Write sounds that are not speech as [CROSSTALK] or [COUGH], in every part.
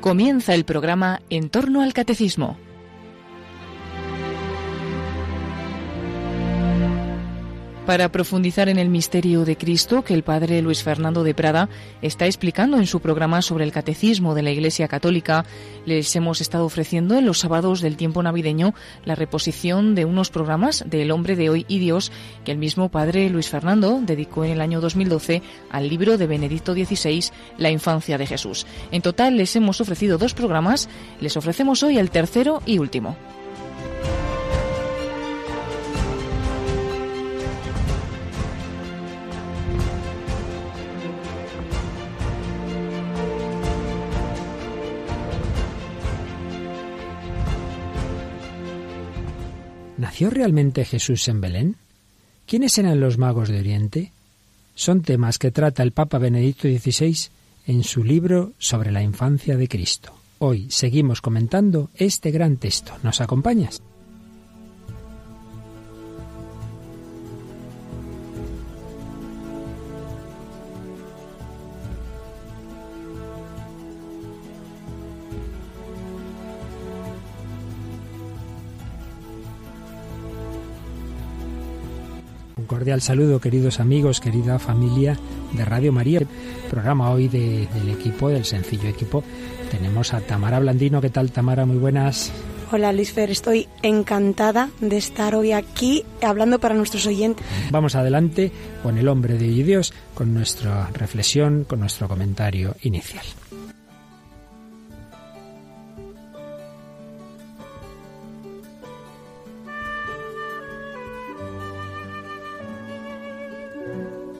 Comienza el programa En torno al Catecismo para profundizar en el misterio de Cristo que el padre Luis Fernando de Prada está explicando en su programa sobre el catecismo de la Iglesia Católica. Les hemos estado ofreciendo en los sábados del tiempo navideño la reposición de unos programas de El hombre de hoy y Dios que el mismo padre Luis Fernando dedicó en el año 2012 al libro de Benedicto XVI, La infancia de Jesús. En total les hemos ofrecido dos programas, les ofrecemos hoy el tercero y último. ¿Nació realmente Jesús en Belén? ¿Quiénes eran los magos de Oriente? Son temas que trata el Papa Benedicto XVI en su libro sobre la infancia de Cristo. Hoy seguimos comentando este gran texto. ¿Nos acompañas? Cordial saludo, queridos amigos, querida familia de Radio María. Programa hoy del equipo, del sencillo equipo. Tenemos a Tamara Blandino. ¿Qué tal, Tamara? Muy buenas. Hola, Lisfer. Estoy encantada de estar hoy aquí hablando para nuestros oyentes. Vamos adelante con el hombre de Dios, con nuestra reflexión, con nuestro comentario inicial.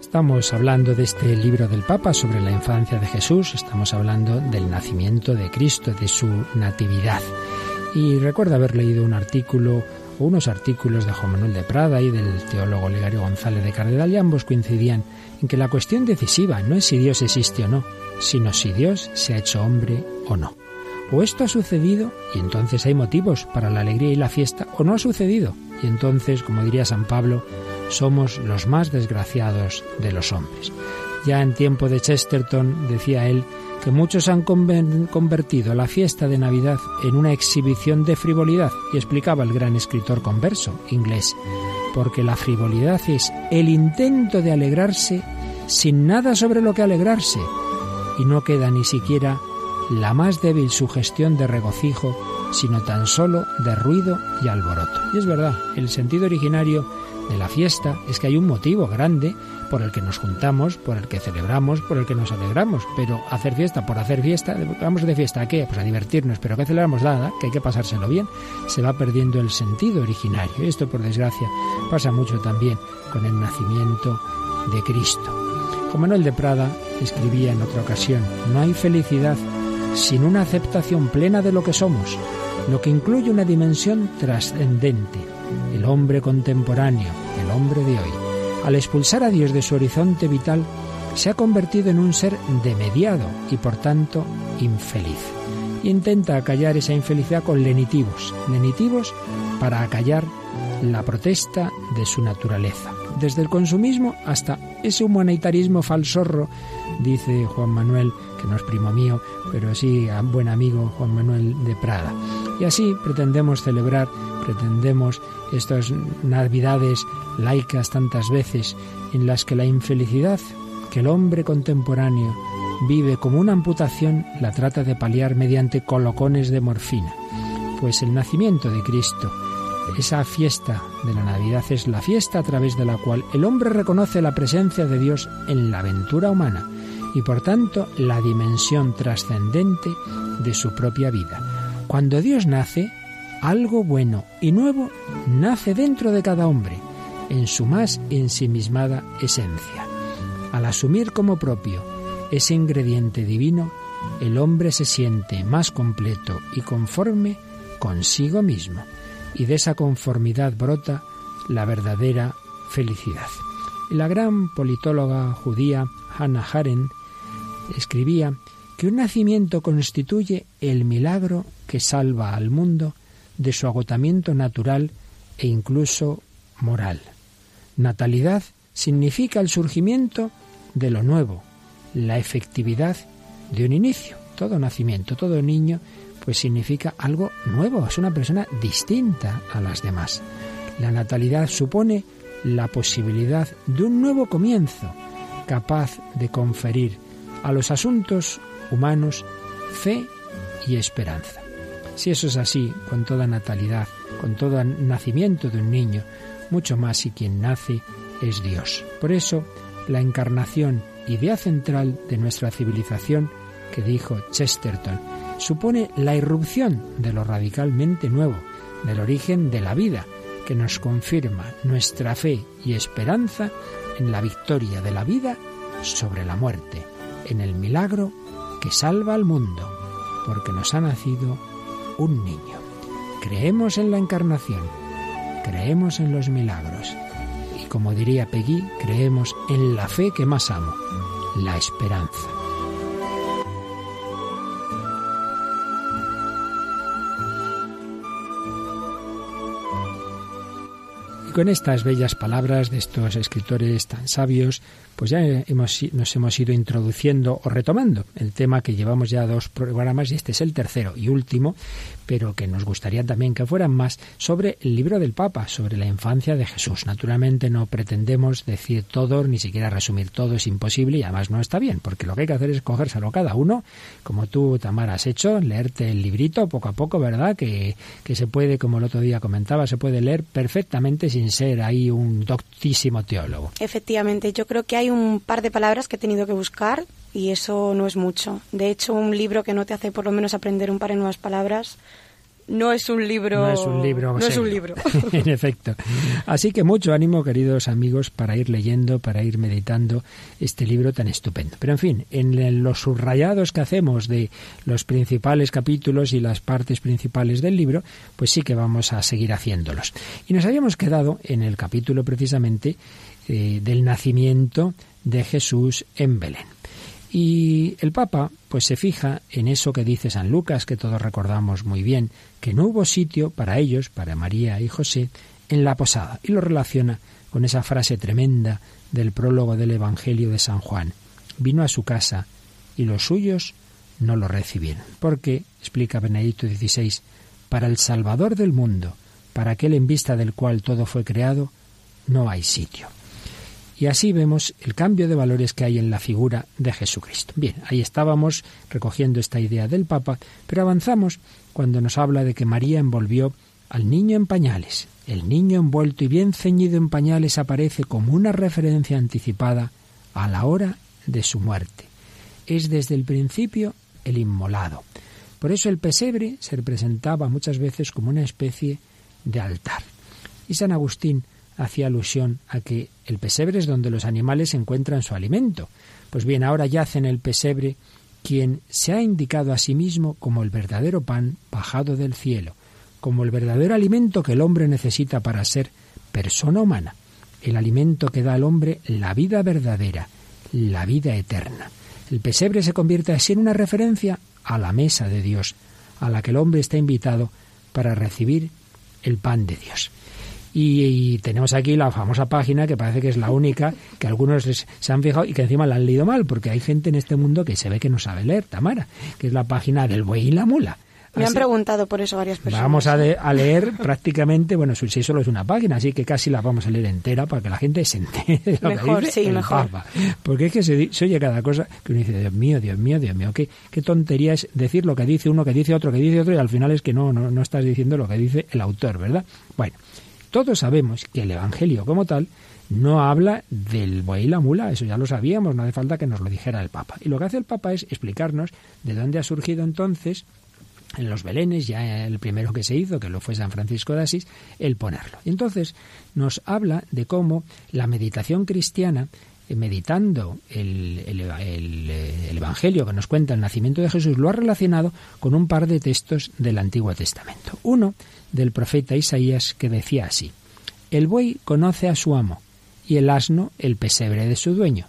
Estamos hablando de este libro del Papa sobre la infancia de Jesús, estamos hablando del nacimiento de Cristo, de su natividad. Y recuerdo haber leído un artículo unos artículos de Juan Manuel de Prada y del teólogo Legario González de Cardenal y ambos coincidían en que la cuestión decisiva no es si Dios existe o no, sino si Dios se ha hecho hombre o no. O esto ha sucedido y entonces hay motivos para la alegría y la fiesta, o no ha sucedido y entonces, como diría San Pablo, somos los más desgraciados de los hombres. Ya en tiempo de Chesterton decía él que muchos han convertido la fiesta de Navidad en una exhibición de frivolidad, y explicaba el gran escritor converso inglés, porque la frivolidad es el intento de alegrarse sin nada sobre lo que alegrarse, y no queda ni siquiera la más débil sugestión de regocijo, sino tan solo de ruido y alboroto. Y es verdad, el sentido originario de la fiesta es que hay un motivo grande por el que nos juntamos, por el que celebramos, por el que nos alegramos. Pero hacer fiesta por hacer fiesta, vamos de fiesta a qué? Pues a divertirnos, pero ¿qué celebramos? Nada, que hay que pasárselo bien. Se va perdiendo el sentido originario. Esto, por desgracia, pasa mucho también con el nacimiento de Cristo. Juan Manuel de Prada escribía en otra ocasión, no hay felicidad sin una aceptación plena de lo que somos, lo que incluye una dimensión trascendente el hombre contemporáneo, el hombre de hoy, al expulsar a Dios de su horizonte vital, se ha convertido en un ser demediado y por tanto infeliz. Intenta acallar esa infelicidad con lenitivos, lenitivos para acallar la protesta de su naturaleza. Desde el consumismo hasta ese humanitarismo falsorro, dice Juan Manuel, que no es primo mío, pero sí buen amigo Juan Manuel de Prada. Y así pretendemos celebrar, pretendemos estas navidades laicas tantas veces en las que la infelicidad que el hombre contemporáneo vive como una amputación la trata de paliar mediante colocones de morfina. Pues el nacimiento de Cristo, esa fiesta de la Navidad es la fiesta a través de la cual el hombre reconoce la presencia de Dios en la aventura humana y por tanto la dimensión trascendente de su propia vida. Cuando Dios nace, algo bueno y nuevo nace dentro de cada hombre, en su más ensimismada esencia. Al asumir como propio ese ingrediente divino, el hombre se siente más completo y conforme consigo mismo, y de esa conformidad brota la verdadera felicidad. la gran politóloga judía Hannah Arendt escribía que un nacimiento constituye el milagro que salva al mundo de su agotamiento natural e incluso moral. Natalidad significa el surgimiento de lo nuevo, la efectividad de un inicio. todo nacimiento, todo niño, pues significa algo nuevo, es una persona distinta a las demás. La natalidad supone la posibilidad de un nuevo comienzo, capaz de conferir a los asuntos humanos fe y esperanza. Si eso es así, con toda natalidad, con todo nacimiento de un niño, mucho más si quien nace es Dios. Por eso, la encarnación, idea central de nuestra civilización, que dijo Chesterton, supone la irrupción de lo radicalmente nuevo, del origen de la vida, que nos confirma nuestra fe y esperanza en la victoria de la vida sobre la muerte, en el milagro que salva al mundo, porque nos ha nacido un niño. Creemos en la encarnación, creemos en los milagros y como diría Peggy, creemos en la fe que más amo, la esperanza. Con estas bellas palabras de estos escritores tan sabios, pues ya hemos, nos hemos ido introduciendo o retomando el tema que llevamos ya dos programas y este es el tercero y último, pero que nos gustaría también que fueran más sobre el libro del Papa, sobre la infancia de Jesús. Naturalmente no pretendemos decir todo, ni siquiera resumir todo, es imposible y además no está bien, porque lo que hay que hacer es cogérselo cada uno, como tú, Tamara, has hecho, leerte el librito poco a poco, ¿verdad? Que, que se puede, como el otro día comentaba, se puede leer perfectamente sin ser ahí un doctísimo teólogo. Efectivamente, yo creo que hay un par de palabras que he tenido que buscar y eso no es mucho. De hecho, un libro que no te hace por lo menos aprender un par de nuevas palabras no es un libro. No es un libro. No es un libro. [LAUGHS] en efecto. Así que mucho ánimo, queridos amigos, para ir leyendo, para ir meditando este libro tan estupendo. Pero en fin, en los subrayados que hacemos de los principales capítulos y las partes principales del libro, pues sí que vamos a seguir haciéndolos. Y nos habíamos quedado en el capítulo precisamente eh, del nacimiento de Jesús en Belén. Y el Papa pues se fija en eso que dice San Lucas, que todos recordamos muy bien, que no hubo sitio para ellos, para María y José, en la posada, y lo relaciona con esa frase tremenda del prólogo del Evangelio de San Juan. Vino a su casa y los suyos no lo recibieron. Porque, explica Benedicto XVI, para el Salvador del mundo, para aquel en vista del cual todo fue creado, no hay sitio. Y así vemos el cambio de valores que hay en la figura de Jesucristo. Bien, ahí estábamos recogiendo esta idea del Papa, pero avanzamos cuando nos habla de que María envolvió al niño en pañales. El niño envuelto y bien ceñido en pañales aparece como una referencia anticipada a la hora de su muerte. Es desde el principio el inmolado. Por eso el pesebre se representaba muchas veces como una especie de altar. Y San Agustín hacía alusión a que el pesebre es donde los animales encuentran su alimento. Pues bien, ahora yace en el pesebre quien se ha indicado a sí mismo como el verdadero pan bajado del cielo, como el verdadero alimento que el hombre necesita para ser persona humana, el alimento que da al hombre la vida verdadera, la vida eterna. El pesebre se convierte así en una referencia a la mesa de Dios, a la que el hombre está invitado para recibir el pan de Dios. Y, tenemos aquí la famosa página que parece que es la única que algunos se han fijado y que encima la han leído mal, porque hay gente en este mundo que se ve que no sabe leer, Tamara, que es la página del buey y la mula. Me han preguntado por eso varias personas. Vamos a, leer [LAUGHS] prácticamente, bueno, si solo es una página, así que casi la vamos a leer entera para que la gente se entere mejor, sí, mejor. Porque es que se, oye cada cosa que uno dice, Dios mío, Dios mío, Dios mío, qué, qué tontería es decir lo que dice uno, que dice otro, que dice otro, y al final es que no, no, no estás diciendo lo que dice el autor, ¿verdad? Bueno, todos sabemos que el Evangelio como tal no habla del buey y la mula, eso ya lo sabíamos, no hace falta que nos lo dijera el Papa. Y lo que hace el Papa es explicarnos de dónde ha surgido entonces en los belenes, ya el primero que se hizo, que lo fue San Francisco de Asís, el ponerlo. Y entonces nos habla de cómo la meditación cristiana, eh, meditando el, eh, el, Evangelio que nos cuenta el nacimiento de Jesús, lo ha relacionado con un par de textos del Antiguo Testamento. Uno del profeta Isaías que decía así, El buey conoce a su amo y el asno el pesebre de su dueño.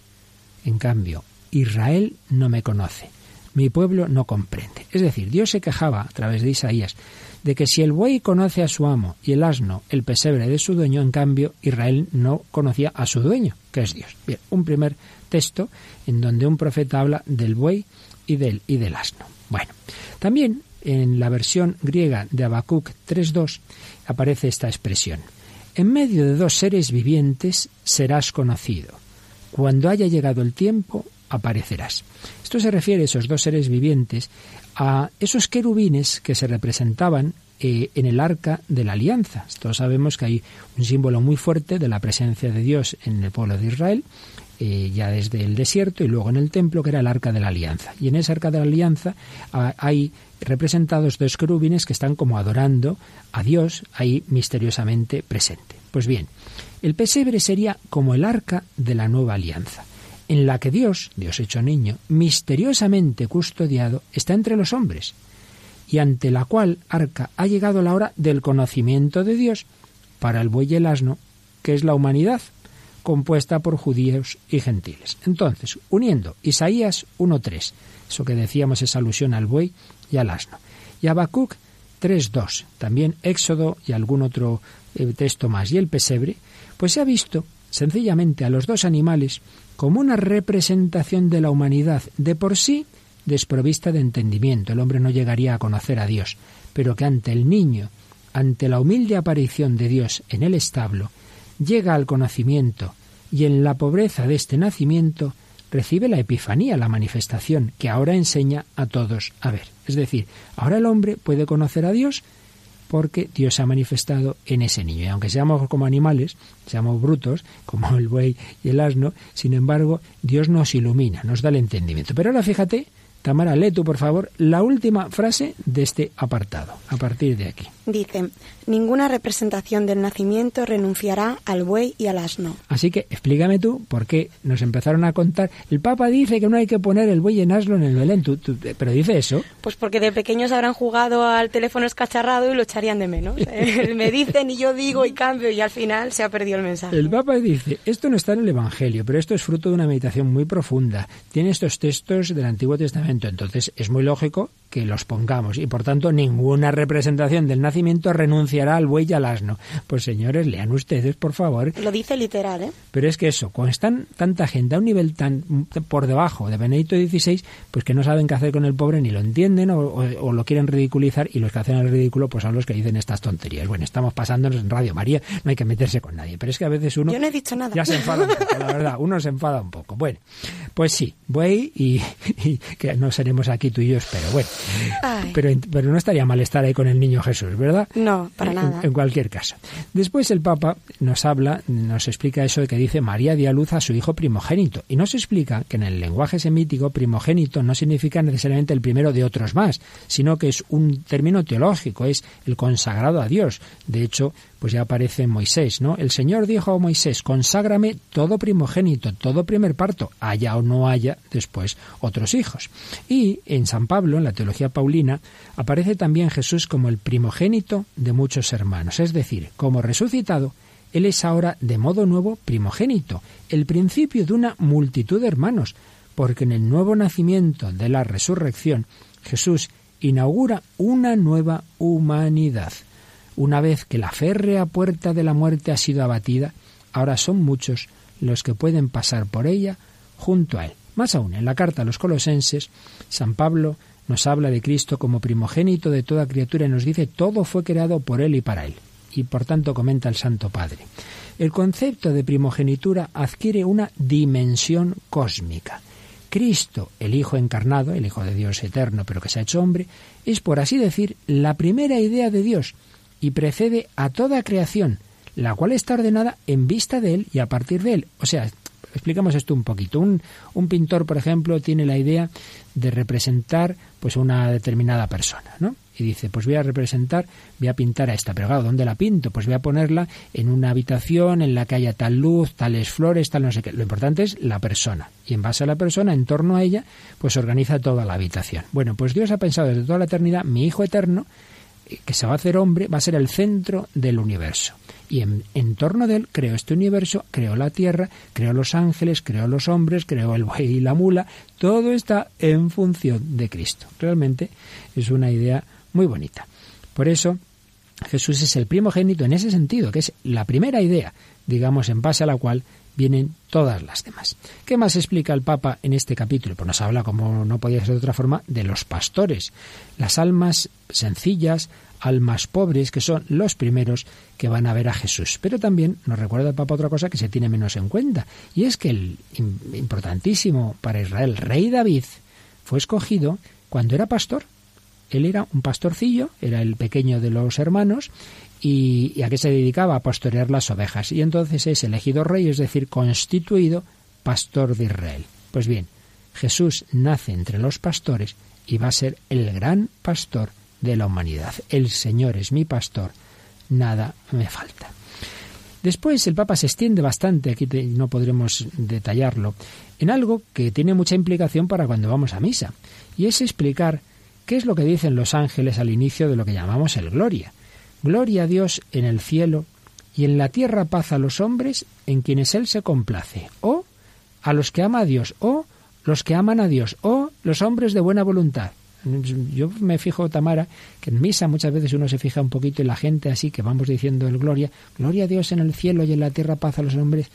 En cambio, Israel no me conoce, mi pueblo no comprende. Es decir, Dios se quejaba a través de Isaías de que si el buey conoce a su amo y el asno el pesebre de su dueño, en cambio Israel no conocía a su dueño, que es Dios. Bien, un primer texto en donde un profeta habla del buey y y del asno. Bueno, también en la versión griega de Habacuc 3.2 aparece esta expresión. En medio de dos seres vivientes serás conocido. Cuando haya llegado el tiempo, aparecerás. Esto se refiere, esos dos seres vivientes, a esos querubines que se representaban eh, en el arca de la alianza. Todos sabemos que hay un símbolo muy fuerte de la presencia de Dios en el pueblo de Israel, eh, ya desde el desierto y luego en el templo, que era el arca de la alianza. Y en esa arca de la alianza hay representados dos querubines que están como adorando a Dios ahí misteriosamente presente. Pues bien, el pesebre sería como el arca de la nueva alianza en la que Dios, Dios hecho niño, misteriosamente custodiado, está entre los hombres, y ante la cual arca ha llegado la hora del conocimiento de Dios para el buey y el asno, que es la humanidad, compuesta por judíos y gentiles. Entonces, uniendo Isaías 1.3, eso que decíamos es alusión al buey y al asno, y Habacuc 3.2, también Éxodo y algún otro eh, texto más, y el pesebre, pues se ha visto sencillamente a los dos animales como una representación de la humanidad de por sí desprovista de entendimiento. El hombre no llegaría a conocer a Dios, pero que ante el niño, ante la humilde aparición de Dios en el establo, llega al conocimiento y en la pobreza de este nacimiento recibe la epifanía, la manifestación, que ahora enseña a todos a ver. Es decir, ahora el hombre puede conocer a Dios porque Dios se ha manifestado en ese niño. Y aunque seamos como animales, seamos brutos, como el buey y el asno, sin embargo, Dios nos ilumina, nos da el entendimiento. Pero ahora fíjate, Tamara, lee tú, por favor, la última frase de este apartado, a partir de aquí. Dice, ninguna representación del nacimiento renunciará al buey y al asno. Así que explícame tú por qué nos empezaron a contar. El Papa dice que no hay que poner el buey en asno en el Belén, pero dice eso. Pues porque de pequeños habrán jugado al teléfono escacharrado y lo echarían de menos. [LAUGHS] [LAUGHS] Eh, me dicen y yo digo y cambio y al final se ha perdido el mensaje. El Papa dice, esto no está en el Evangelio, pero esto es fruto de una meditación muy profunda. Tiene estos textos del Antiguo Testamento, entonces es muy lógico que los pongamos y por tanto ninguna representación del nacimiento renunciará al buey y al asno. Pues señores, lean ustedes, por favor. Lo dice literal, ¿eh? Pero es que eso, cuando están tanta gente a un nivel tan por debajo de Benedicto XVI, pues que no saben qué hacer con el pobre, ni lo entienden o, lo quieren ridiculizar y los que hacen el ridículo pues son los que dicen estas tonterías. Bueno, estamos pasándonos en Radio María, no hay que meterse con nadie, pero es que a veces uno... Yo no he dicho nada. Ya se enfada un poco, la verdad, uno se enfada un poco. Bueno, pues sí, buey y, y que no seremos aquí tú y yo, pero bueno. Pero, pero no estaría mal estar ahí con el niño Jesús, ¿verdad? No, para nada. En, cualquier caso. Después el Papa nos habla, nos explica eso de que dice María dio a luz a su hijo primogénito. Y nos explica que en el lenguaje semítico primogénito no significa necesariamente el primero de otros más, sino que es un término teológico, es el consagrado a Dios. De hecho, pues ya aparece en Moisés, ¿no? El Señor dijo a Moisés, conságrame todo primogénito, todo primer parto, haya o no haya después otros hijos. Y en San Pablo, en la teología paulina, aparece también Jesús como el primogénito de muchos hermanos, es decir, como resucitado, Él es ahora de modo nuevo primogénito, el principio de una multitud de hermanos, porque en el nuevo nacimiento de la resurrección, Jesús inaugura una nueva humanidad. Una vez que la férrea puerta de la muerte ha sido abatida, ahora son muchos los que pueden pasar por ella junto a Él. Más aún, en la carta a los colosenses, San Pablo nos habla de Cristo como primogénito de toda criatura y nos dice todo fue creado por Él y para Él. Y por tanto comenta el Santo Padre. El concepto de primogenitura adquiere una dimensión cósmica. Cristo, el Hijo encarnado, el Hijo de Dios eterno, pero que se ha hecho hombre, es, por así decir, la primera idea de Dios, y precede a toda creación, la cual está ordenada en vista de Él y a partir de Él. O sea, explicamos esto un poquito. Un, un pintor, por ejemplo, tiene la idea de representar pues una determinada persona, ¿no? Y dice, pues voy a representar, voy a pintar a esta, pero ¿dónde la pinto? Pues voy a ponerla en una habitación en la que haya tal luz, tales flores, tal no sé qué. Lo importante es la persona. Y en base a la persona, en torno a ella, pues organiza toda la habitación. Bueno, pues Dios ha pensado desde toda la eternidad, mi Hijo eterno, que se va a hacer hombre, va a ser el centro del universo. Y en, torno de él creó este universo, creó la tierra, creó los ángeles, creó los hombres, creó el buey y la mula. Todo está en función de Cristo. Realmente es una idea muy bonita. Por eso Jesús es el primogénito en ese sentido, que es la primera idea, digamos, en base a la cual vienen todas las demás. ¿Qué más explica el Papa en este capítulo? Pues nos habla, como no podía ser de otra forma, de los pastores, las almas sencillas, almas pobres, que son los primeros que van a ver a Jesús. Pero también nos recuerda el Papa otra cosa que se tiene menos en cuenta, y es que el importantísimo para Israel, rey David, fue escogido cuando era pastor. Él era un pastorcillo, era el pequeño de los hermanos, y, a qué se dedicaba a pastorear las ovejas. Y entonces es elegido rey, es decir, constituido pastor de Israel. Pues bien, Jesús nace entre los pastores y va a ser el gran pastor de la humanidad. El Señor es mi pastor, nada me falta. Después el Papa se extiende bastante, aquí no podremos detallarlo, en algo que tiene mucha implicación para cuando vamos a misa, y es explicar qué es lo que dicen los ángeles al inicio de lo que llamamos el Gloria. Gloria a Dios en el cielo y en la tierra paz a los hombres en quienes Él se complace, o a los que ama a Dios, o los que aman a Dios, o los hombres de buena voluntad. Yo me fijo, Tamara, que en misa muchas veces uno se fija un poquito en la gente así, que vamos diciendo el gloria, gloria a Dios en el cielo y en la tierra paz a los hombres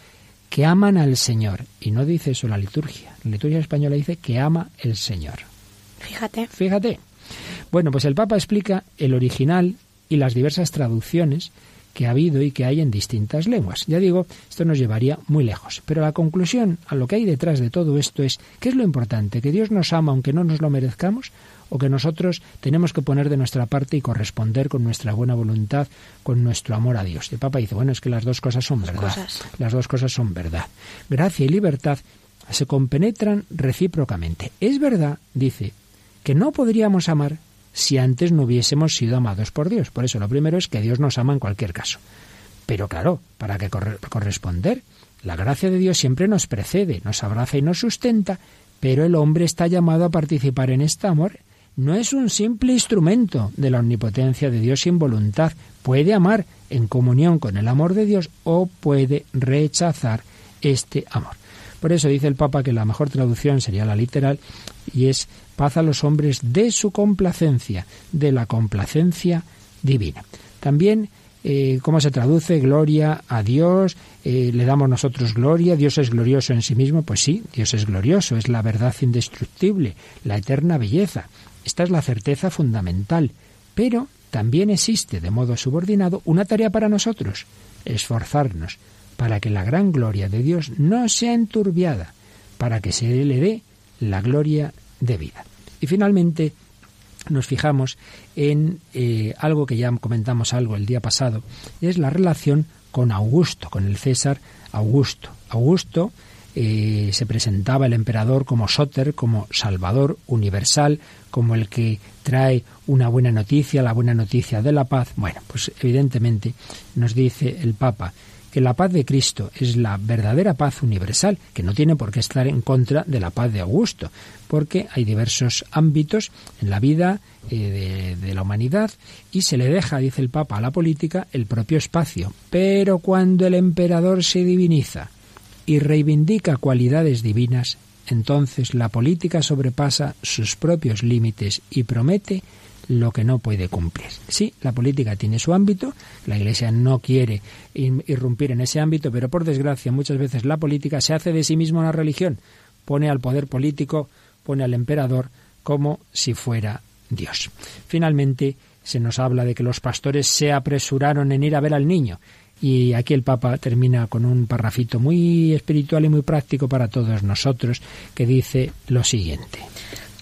que aman al Señor. Y no dice eso la liturgia. La liturgia española dice que ama el Señor. Fíjate. Fíjate. Bueno, pues el Papa explica el original y las diversas traducciones que ha habido y que hay en distintas lenguas. Ya digo, esto nos llevaría muy lejos. Pero la conclusión a lo que hay detrás de todo esto es, ¿qué es lo importante? ¿Que Dios nos ama aunque no nos lo merezcamos? ¿O que nosotros tenemos que poner de nuestra parte y corresponder con nuestra buena voluntad, con nuestro amor a Dios? El Papa dice, bueno, es que las dos cosas son verdad. Las dos cosas son verdad. Gracia y libertad se compenetran recíprocamente. Es verdad, dice, que no podríamos amar si antes no hubiésemos sido amados por Dios. Por eso lo primero es que Dios nos ama en cualquier caso. Pero claro, para que corresponder, la gracia de Dios siempre nos precede, nos abraza y nos sustenta, pero el hombre está llamado a participar en este amor. No es un simple instrumento de la omnipotencia de Dios sin voluntad. Puede amar en comunión con el amor de Dios o puede rechazar este amor. Por eso dice el Papa que la mejor traducción sería la literal y es paz a los hombres de su complacencia, de la complacencia divina. También, eh, ¿cómo se traduce? Gloria a Dios, eh, le damos nosotros gloria, Dios es glorioso en sí mismo, pues sí, Dios es glorioso, es la verdad indestructible, la eterna belleza. Esta es la certeza fundamental, pero también existe de modo subordinado una tarea para nosotros, esforzarnos para que la gran gloria de Dios no sea enturbiada, para que se le dé la gloria de vida. Y finalmente nos fijamos en eh, algo que ya comentamos algo el día pasado, es la relación con Augusto, con el César Augusto. Augusto eh, se presentaba el emperador como Soter, como Salvador universal, como el que trae una buena noticia, la buena noticia de la paz. Bueno, pues evidentemente nos dice el Papa que la paz de Cristo es la verdadera paz universal, que no tiene por qué estar en contra de la paz de Augusto, porque hay diversos ámbitos en la vida eh, de, de la humanidad y se le deja, dice el Papa, a la política el propio espacio. Pero cuando el emperador se diviniza y reivindica cualidades divinas, entonces la política sobrepasa sus propios límites y promete lo que no puede cumplir. Sí, la política tiene su ámbito, la Iglesia no quiere irrumpir en ese ámbito, pero por desgracia muchas veces la política se hace de sí misma una religión, pone al poder político, pone al emperador como si fuera Dios. Finalmente, se nos habla de que los pastores se apresuraron en ir a ver al niño. Y aquí el Papa termina con un parrafito muy espiritual y muy práctico para todos nosotros que dice lo siguiente.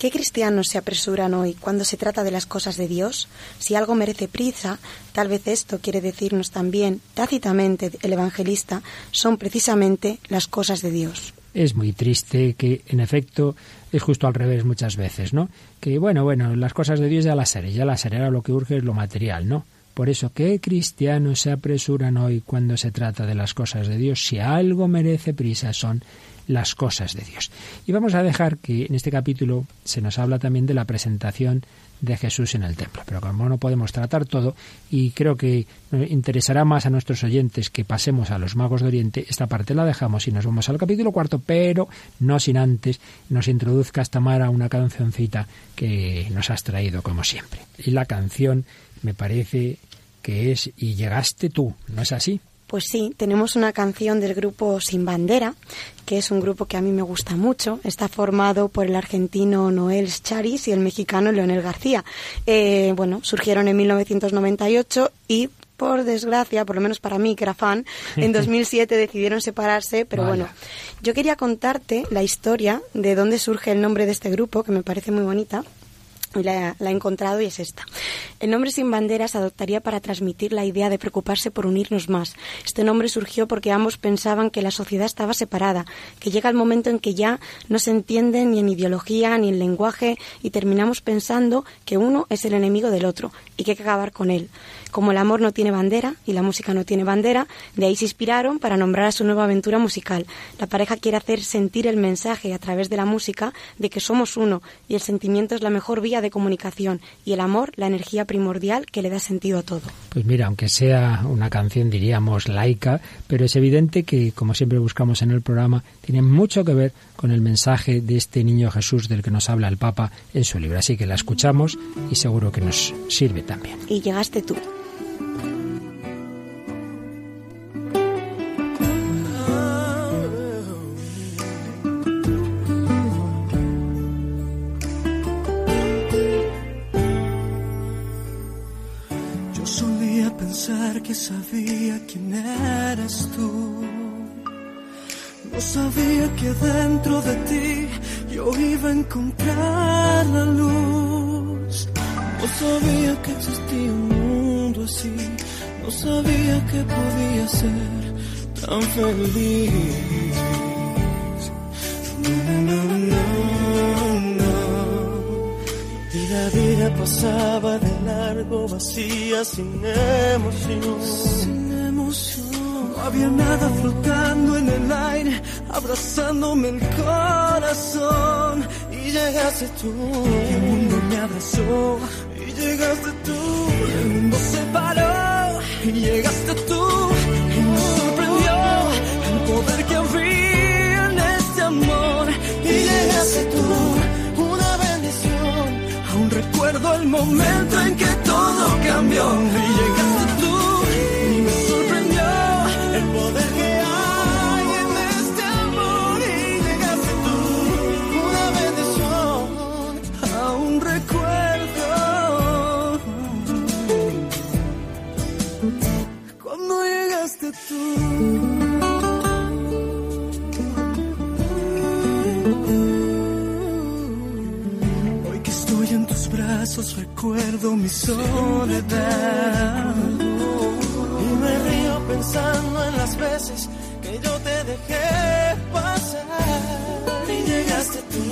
¿Qué cristianos se apresuran hoy cuando se trata de las cosas de Dios? Si algo merece prisa, tal vez esto quiere decirnos también tácitamente el evangelista, son precisamente las cosas de Dios. Es muy triste que, en efecto, es justo al revés muchas veces, ¿no? Que, bueno, bueno, las cosas de Dios ya las haré, ya las haré, ahora lo que urge es lo material, ¿no? Por eso, ¿qué cristianos se apresuran hoy cuando se trata de las cosas de Dios? Si algo merece prisa son las cosas de Dios. Y vamos a dejar que en este capítulo se nos habla también de la presentación de Jesús en el templo. Pero como no podemos tratar todo, y creo que interesará más a nuestros oyentes que pasemos a los magos de Oriente, esta parte la dejamos y nos vamos al capítulo cuarto, pero no sin antes nos introduzca esta Mara una cancioncita que nos has traído como siempre. Y la canción me parece que es Y llegaste tú, ¿no es así? Pues sí, tenemos una canción del grupo Sin Bandera, que es un grupo que a mí me gusta mucho. Está formado por el argentino Noel Charis y el mexicano Leonel García. Eh, bueno, surgieron en 1998 y por desgracia, por lo menos para mí, que era fan, [LAUGHS] en 2007 decidieron separarse, pero bueno, yo quería contarte la historia de dónde surge el nombre de este grupo, que me parece muy bonita y la, he encontrado y es esta. El nombre Sin Banderas adoptaría para transmitir la idea de preocuparse por unirnos más. Este nombre surgió porque ambos pensaban que la sociedad estaba separada, que llega el momento en que ya no se entiende ni en ideología ni en lenguaje y terminamos pensando que uno es el enemigo del otro y que hay que acabar con él. Como el amor no tiene bandera y la música no tiene bandera, de ahí se inspiraron para nombrar a su nueva aventura musical. La pareja quiere hacer sentir el mensaje a través de la música de que somos uno y el sentimiento es la mejor vía de comunicación y el amor la energía primordial que le da sentido a todo. Pues mira, aunque sea una canción diríamos laica, pero es evidente que como siempre buscamos en el programa, tiene mucho que ver con el mensaje de este niño Jesús del que nos habla el Papa en su libro. Así que la escuchamos y seguro que nos sirve también. Y llegaste tú. Que sabía quién eras tú. No sabía que dentro de ti yo iba a encontrar la luz. No sabía que existía un mundo así. No sabía que podía ser tan feliz. la vida pasaba de largo vacía sin emoción. Sin emoción. No había nada flotando en el aire, abrazándome el corazón. Y llegaste tú. Y el mundo me abrazó. Y llegaste tú. Y el mundo se paró. Y llegaste tú. Recuerdo el momento en que todo cambió recuerdo mi soledad. Y me río pensando en las veces que yo te dejé pasar. Y llegaste tú,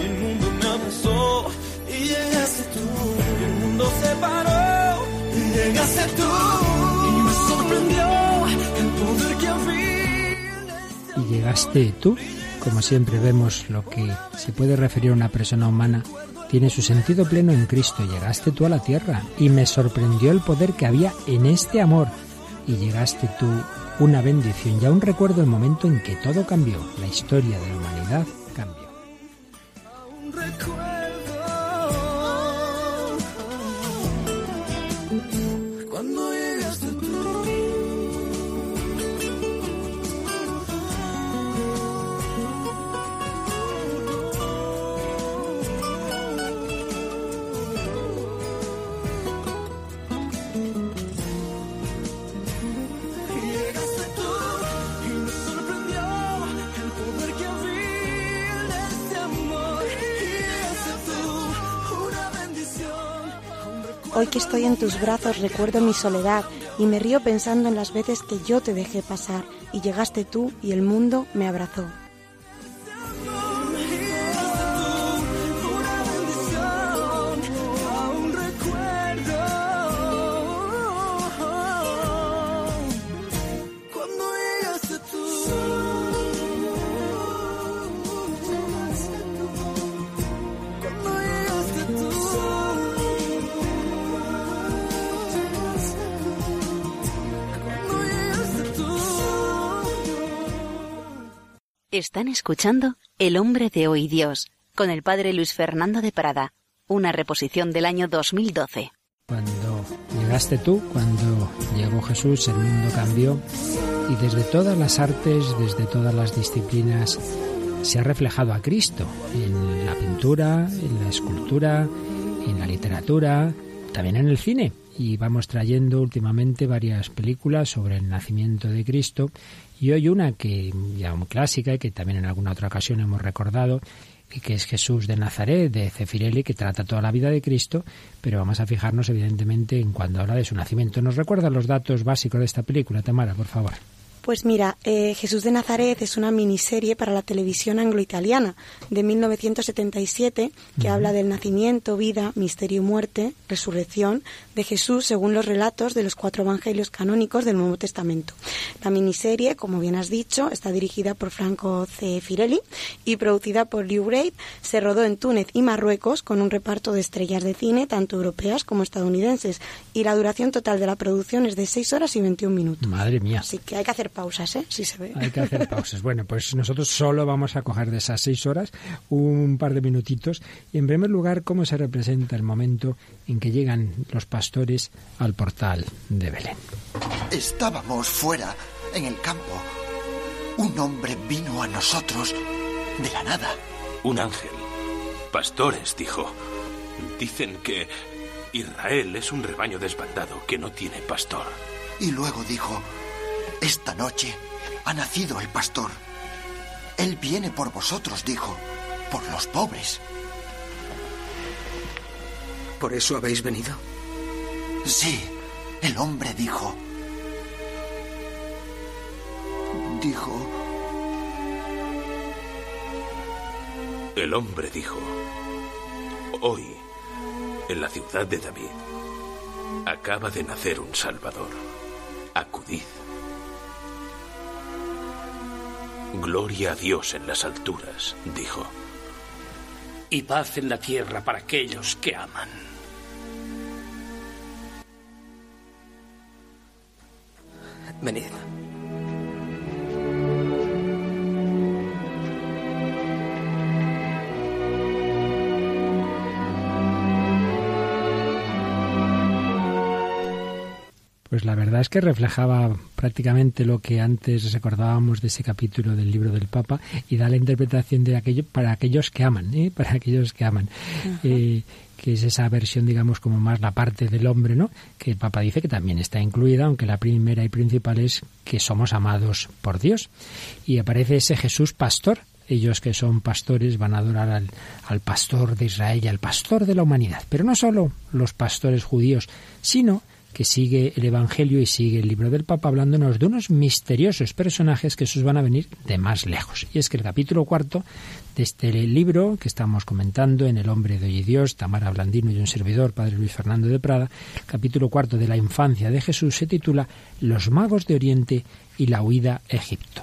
y el mundo me abrazó. Y llegaste tú, y el mundo se paró. Y llegaste tú, y me sorprendió el poder que había. Y llegaste tú. Como siempre vemos lo que se puede referir a una persona humana tiene su sentido pleno en Cristo. Llegaste tú a la tierra y me sorprendió el poder que había en este amor. Y llegaste tú una bendición. Y aún recuerdo el momento en que todo cambió. La historia de la humanidad cambió. Hoy que estoy en tus brazos recuerdo mi soledad y me río pensando en las veces que yo te dejé pasar y llegaste tú y el mundo me abrazó. Están escuchando El hombre de hoy Dios con el padre Luis Fernando de Prada, una reposición del año 2012. Cuando llegaste tú, cuando llegó Jesús, el mundo cambió y desde todas las artes, desde todas las disciplinas, se ha reflejado a Cristo en la pintura, en la escultura, en la literatura, también en el cine. Y vamos trayendo últimamente varias películas sobre el nacimiento de Cristo y hoy una que ya muy clásica y que también en alguna otra ocasión hemos recordado, y que es Jesús de Nazaret, de Cefirelli, que trata toda la vida de Cristo, pero vamos a fijarnos evidentemente en cuando habla de su nacimiento. ¿Nos recuerda los datos básicos de esta película, Tamara, por favor? Pues mira, eh, Jesús de Nazaret es una miniserie para la televisión anglo-italiana de 1977 que habla del nacimiento, vida, misterio y muerte, resurrección de Jesús según los relatos de los cuatro evangelios canónicos del Nuevo Testamento. La miniserie, como bien has dicho, está dirigida por Franco C. Firelli y producida por Liu Braid. Se rodó en Túnez y Marruecos con un reparto de estrellas de cine, tanto europeas como estadounidenses. Y la duración total de la producción es de 6 horas y 21 minutos. Madre mía. Así que hay que hacer pausas, ¿eh? Si se ve. Hay que hacer pausas. Bueno, pues nosotros solo vamos a coger de esas seis horas un par de minutitos. Y en primer lugar, ¿cómo se representa el momento en que llegan los pastores al portal de Belén? Estábamos fuera, en el campo. Un hombre vino a nosotros de la nada. Un ángel. Pastores, dijo. Dicen que Israel es un rebaño desbandado que no tiene pastor. Y luego dijo, esta noche ha nacido el pastor. Él viene por vosotros, dijo, por los pobres. ¿Por eso habéis venido? Sí, el hombre dijo. Dijo, El hombre dijo, hoy, en la ciudad de David, acaba de nacer un Salvador. Acudid. Gloria a Dios en las alturas, dijo. Y paz en la tierra para aquellos que aman. Venid. Pues la verdad es que reflejaba prácticamente lo que antes recordábamos de ese capítulo del libro del Papa y da la interpretación de aquello para aquellos que aman, ¿eh? [LAUGHS] para aquellos que aman. Eh, que es esa versión, digamos, como más la parte del hombre, ¿no? Que el Papa dice que también está incluida, aunque la primera y principal es que somos amados por Dios. Y aparece ese Jesús pastor, ellos que son pastores van a adorar al, al, pastor de Israel y al pastor de la humanidad. Pero no solo los pastores judíos, sino que sigue el Evangelio y sigue el libro del Papa hablándonos de unos misteriosos personajes que esos van a venir de más lejos. Y es que el capítulo cuarto de este libro que estamos comentando en El hombre de hoy Dios, Tamara Blandino y un servidor, Padre Luis Fernando de Prada, capítulo cuarto de la infancia de Jesús se titula Los magos de Oriente y la huida a Egipto.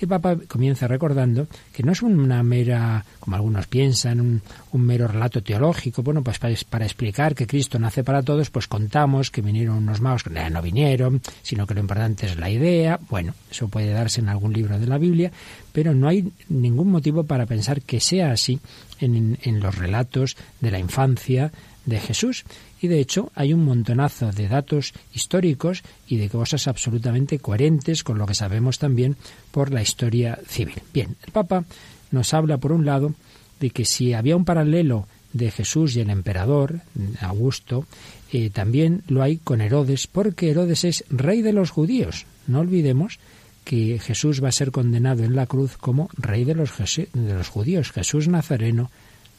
El Papa comienza recordando que no es una mera, como algunos piensan, un, un mero relato teológico. Bueno, pues para, explicar que Cristo nace para todos, pues contamos que vinieron unos magos que no vinieron, sino que lo importante es la idea. Bueno, eso puede darse en algún libro de la Biblia, pero no hay ningún motivo para pensar que sea así en los relatos de la infancia de Jesús. Y de hecho hay un montonazo de datos históricos y de cosas absolutamente coherentes con lo que sabemos también por la historia civil. Bien, el Papa nos habla por un lado de que si había un paralelo de Jesús y el emperador, Augusto, eh, también lo hay con Herodes, porque Herodes es rey de los judíos. No olvidemos que Jesús va a ser condenado en la cruz como rey de los, de los judíos, Jesús Nazareno,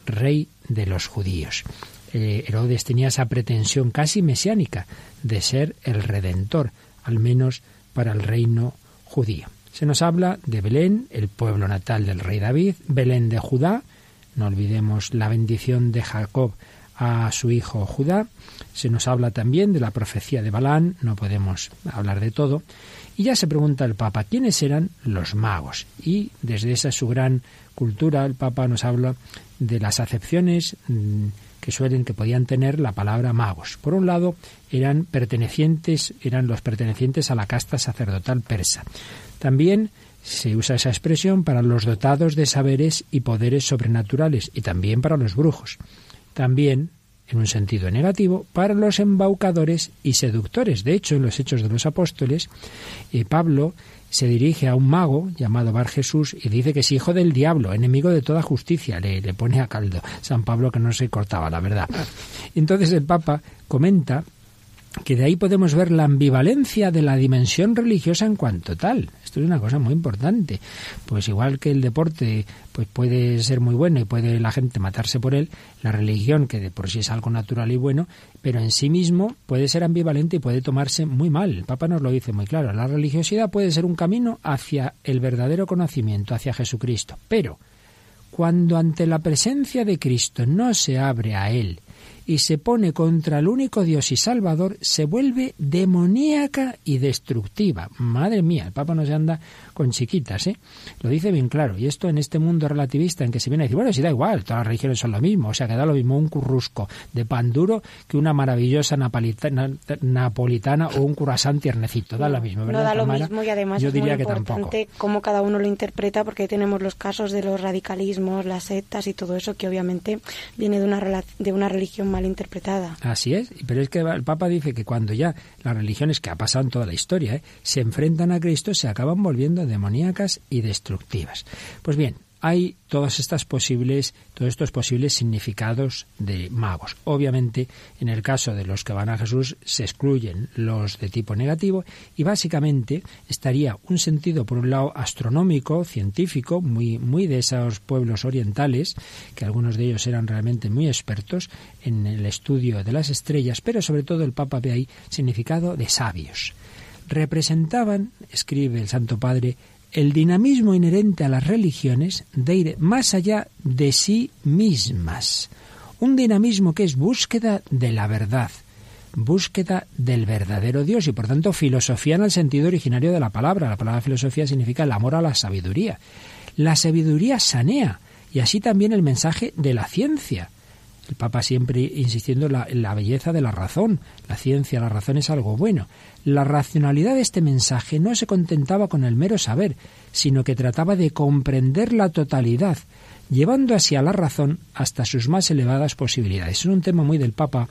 rey de los judíos. Herodes tenía esa pretensión casi mesiánica de ser el redentor, al menos para el reino judío. Se nos habla de Belén, el pueblo natal del rey David, Belén de Judá, no olvidemos la bendición de Jacob a su hijo Judá, se nos habla también de la profecía de Balán, no podemos hablar de todo, y ya se pregunta el Papa quiénes eran los magos, y desde esa su gran cultura el Papa nos habla de las acepciones que suelen que podían tener la palabra magos. Por un lado, eran pertenecientes, eran los pertenecientes a la casta sacerdotal persa. También Se usa esa expresión para los dotados de saberes y poderes sobrenaturales y también para los brujos. También, en un sentido negativo, para los embaucadores y seductores. De hecho, en los Hechos de los Apóstoles, eh, Pablo se dirige a un mago llamado Bar Jesús y dice que es hijo del diablo, enemigo de toda justicia. Le, le pone a caldo San Pablo que no se cortaba, la verdad. Entonces el Papa comenta que de ahí podemos ver la ambivalencia de la dimensión religiosa en cuanto tal. Esto es una cosa muy importante. Pues igual que el deporte pues puede ser muy bueno y puede la gente matarse por él, la religión, que de por sí es algo natural y bueno, pero en sí mismo puede ser ambivalente y puede tomarse muy mal. El Papa nos lo dice muy claro. La religiosidad puede ser un camino hacia el verdadero conocimiento, hacia Jesucristo. Pero cuando ante la presencia de Cristo no se abre a Él, y se pone contra el único Dios y Salvador, se vuelve demoníaca y destructiva. Madre mía, el Papa no se anda con chiquitas, ¿eh? Lo dice bien claro. Y esto en este mundo relativista en que se viene a decir, bueno, si da igual, todas las religiones son lo mismo, o sea, que da lo mismo un currusco de pan duro que una maravillosa napolitana, o un curasán tiernecito, da lo mismo, ¿verdad? No da lo mismo y además Yo es diría muy que importante cómo cada uno lo interpreta porque tenemos los casos de los radicalismos, las sectas y todo eso que obviamente viene de una, de una religión mal interpretada. Así es, pero es que el Papa dice que cuando ya las religiones, que ha pasado en toda la historia, ¿eh? se enfrentan a Cristo, se acaban volviendo demoníacas y destructivas. Pues bien, hay estas posibles, todos estos posibles significados de magos. Obviamente, en el caso de los que van a Jesús se excluyen los de tipo negativo y básicamente estaría un sentido por un lado astronómico, científico, muy muy de esos pueblos orientales, que algunos de ellos eran realmente muy expertos en el estudio de las estrellas, pero sobre todo el Papa ve ahí significado de sabios. Representaban, escribe el Santo Padre, el dinamismo inherente a las religiones de ir más allá de sí mismas. Un dinamismo que es búsqueda de la verdad, búsqueda del verdadero Dios y por tanto filosofía en el sentido originario de la palabra. La palabra filosofía significa el amor a la sabiduría. La sabiduría sanea y así también el mensaje de la ciencia. El Papa siempre insistiendo en la, en la, belleza de la razón. La ciencia, la razón es algo bueno. La racionalidad de este mensaje no se contentaba con el mero saber, sino que trataba de comprender la totalidad, llevando así a la razón hasta sus más elevadas posibilidades. Es un tema muy del Papa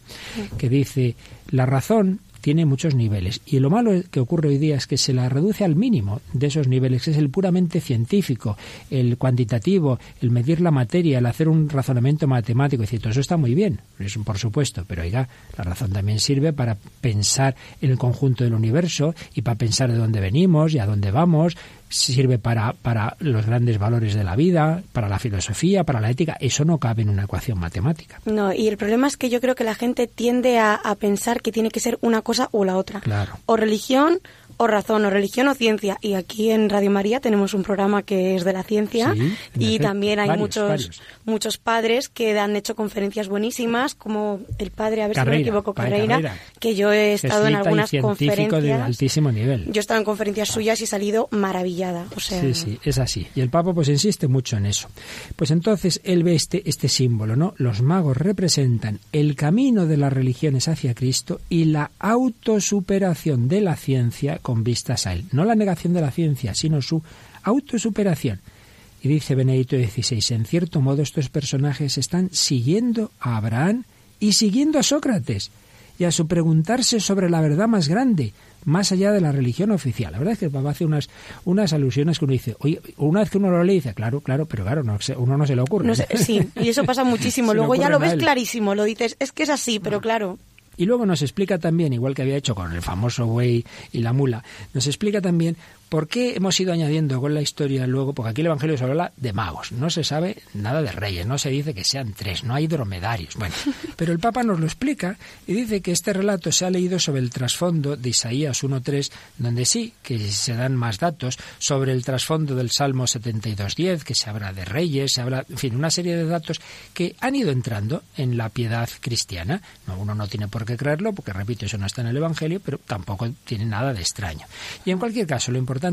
que dice, la razón tiene muchos niveles. Y lo malo que ocurre hoy día es que se la reduce al mínimo de esos niveles, que es el puramente científico, el cuantitativo, el medir la materia, el hacer un razonamiento matemático. Y todo eso está muy bien, por supuesto, pero oiga, la razón también sirve para pensar en el conjunto del universo y para pensar de dónde venimos y a dónde vamos, sirve para, para los grandes valores de la vida, para la filosofía, para la ética. Eso no cabe en una ecuación matemática. No, y el problema es que yo creo que la gente tiende a, a pensar que tiene que ser una cosa o la otra. Claro. O religión o razón, o religión o ciencia. Y aquí en Radio María tenemos un programa que es de la ciencia Sí, y también hay varios, muchos varios. muchos padres que han hecho conferencias buenísimas, como el padre, a ver si no me equivoco, Carreira, Carreira. que yo he estado en algunas de conferencias. altísimo nivel. Yo he estado en conferencias suyas y he salido maravillada. O sea, Sí, sí, es así. Y el Papa pues insiste mucho en eso. Pues entonces él ve este, este símbolo, ¿no? Los magos representan el camino de las religiones hacia Cristo y la autosuperación de la ciencia con vistas a él. No la negación de la ciencia, sino su autosuperación. Y dice Benedicto XVI, en cierto modo estos personajes están siguiendo a Abraham y siguiendo a Sócrates y a su preguntarse sobre la verdad más grande, más allá de la religión oficial. La verdad es que el Papa hace unas, unas alusiones que uno dice, oye, una vez que uno lo lee, dice, claro, claro, pero claro, no, se- uno no se le ocurre. no sé, sí, y eso pasa [LAUGHS] muchísimo. Luego ya lo ves clarísimo, lo dices, es que es así, pero claro. Y luego nos explica también, igual que había hecho con el famoso buey y la mula, nos explica también por qué hemos ido añadiendo con la historia luego, porque aquí el Evangelio se habla de magos, no se sabe nada de reyes, no se dice que sean tres, no hay dromedarios. Bueno, [LAUGHS] pero el Papa nos lo explica y dice que este relato se ha leído sobre el trasfondo de Isaías 1.3, donde sí que se dan más datos sobre el trasfondo del Salmo 72.10, que se habla de reyes, se habla, en fin, una serie de datos que han ido entrando en la piedad cristiana. No, uno no tiene por qué creerlo, porque repito, eso no está en el Evangelio, pero tampoco tiene nada de extraño. Y en cualquier caso, lo importante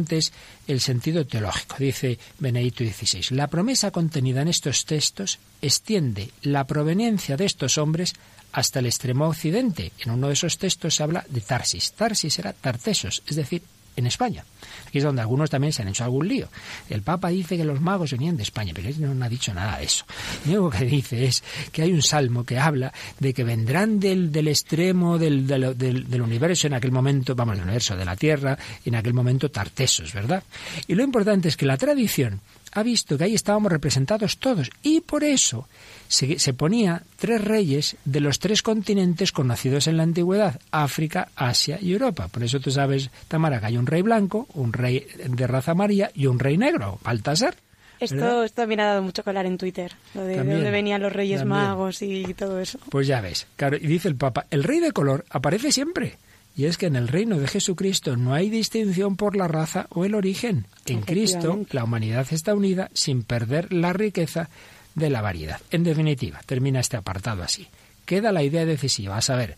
el sentido teológico. Dice Benedicto XVI, la promesa contenida en estos textos extiende la proveniencia de estos hombres hasta el extremo occidente. En uno de esos textos se habla de Tarsis. Tarsis era Tartesos, es decir, en España. Aquí es donde algunos también se han hecho algún lío. El Papa dice que los magos venían de España, pero él no ha dicho nada de eso. Lo único que dice es que hay un salmo que habla de que vendrán del, extremo del, del, del, universo en aquel momento, vamos, del universo, de la Tierra, en aquel momento tartesos, ¿verdad? Y lo importante es que la tradición ha visto que ahí estábamos representados todos y por eso se, se, ponía tres reyes de los tres continentes conocidos en la antigüedad, África, Asia y Europa. Por eso tú sabes, Tamara, que hay un rey blanco, un rey de raza amarilla y un rey negro, Baltasar. Esto, esto también ha dado mucho colar en Twitter, lo de, dónde venían los reyes magos y todo eso. Pues ya ves, claro, y dice el Papa, el rey de color aparece siempre. Y es que en el reino de Jesucristo no hay distinción por la raza o el origen. En Cristo la humanidad está unida sin perder la riqueza de la variedad. En definitiva, termina este apartado así. Queda la idea decisiva, a saber,